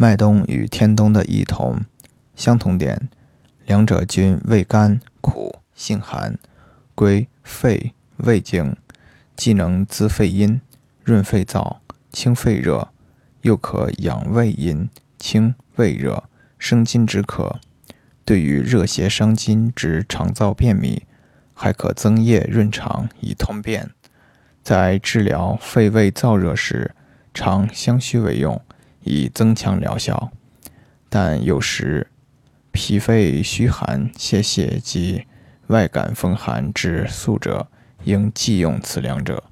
麦冬与天冬的异同，相同点，两者均味甘苦，性寒，归肺胃经，既能滋肺阴、润肺燥、清肺热，又可养胃阴、清胃热、生津止渴。对于热邪伤津之肠燥便秘，还可增液润肠以通便。在治疗肺胃燥热时，常相须为用，以增强疗效。但有时脾肺虚寒、泄泻及外感风寒之素者，应忌用此两者。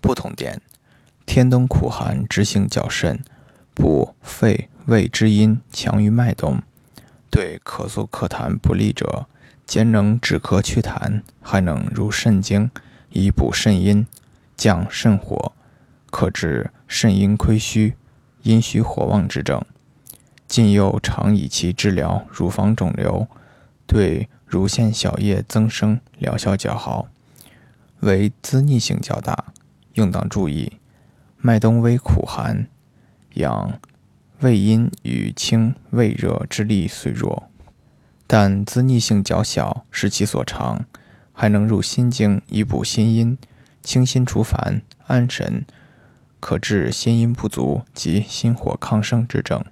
不同点：天冬苦寒之性较甚，补肺胃之阴强于麦冬。对咳嗽咳痰不利者，兼能止咳祛痰，还能入肾经，以补肾阴、降肾火，可治肾阴亏虚、阴虚火旺之症。近又常以其治疗乳房肿瘤，对乳腺小叶增生疗效较好，为滋腻性较大，应当注意。麦冬微苦寒，养。胃阴与清胃热之力虽弱，但滋腻性较小，是其所长，还能入心经以补心阴、清心除烦、安神，可治心阴不足及心火亢盛之症。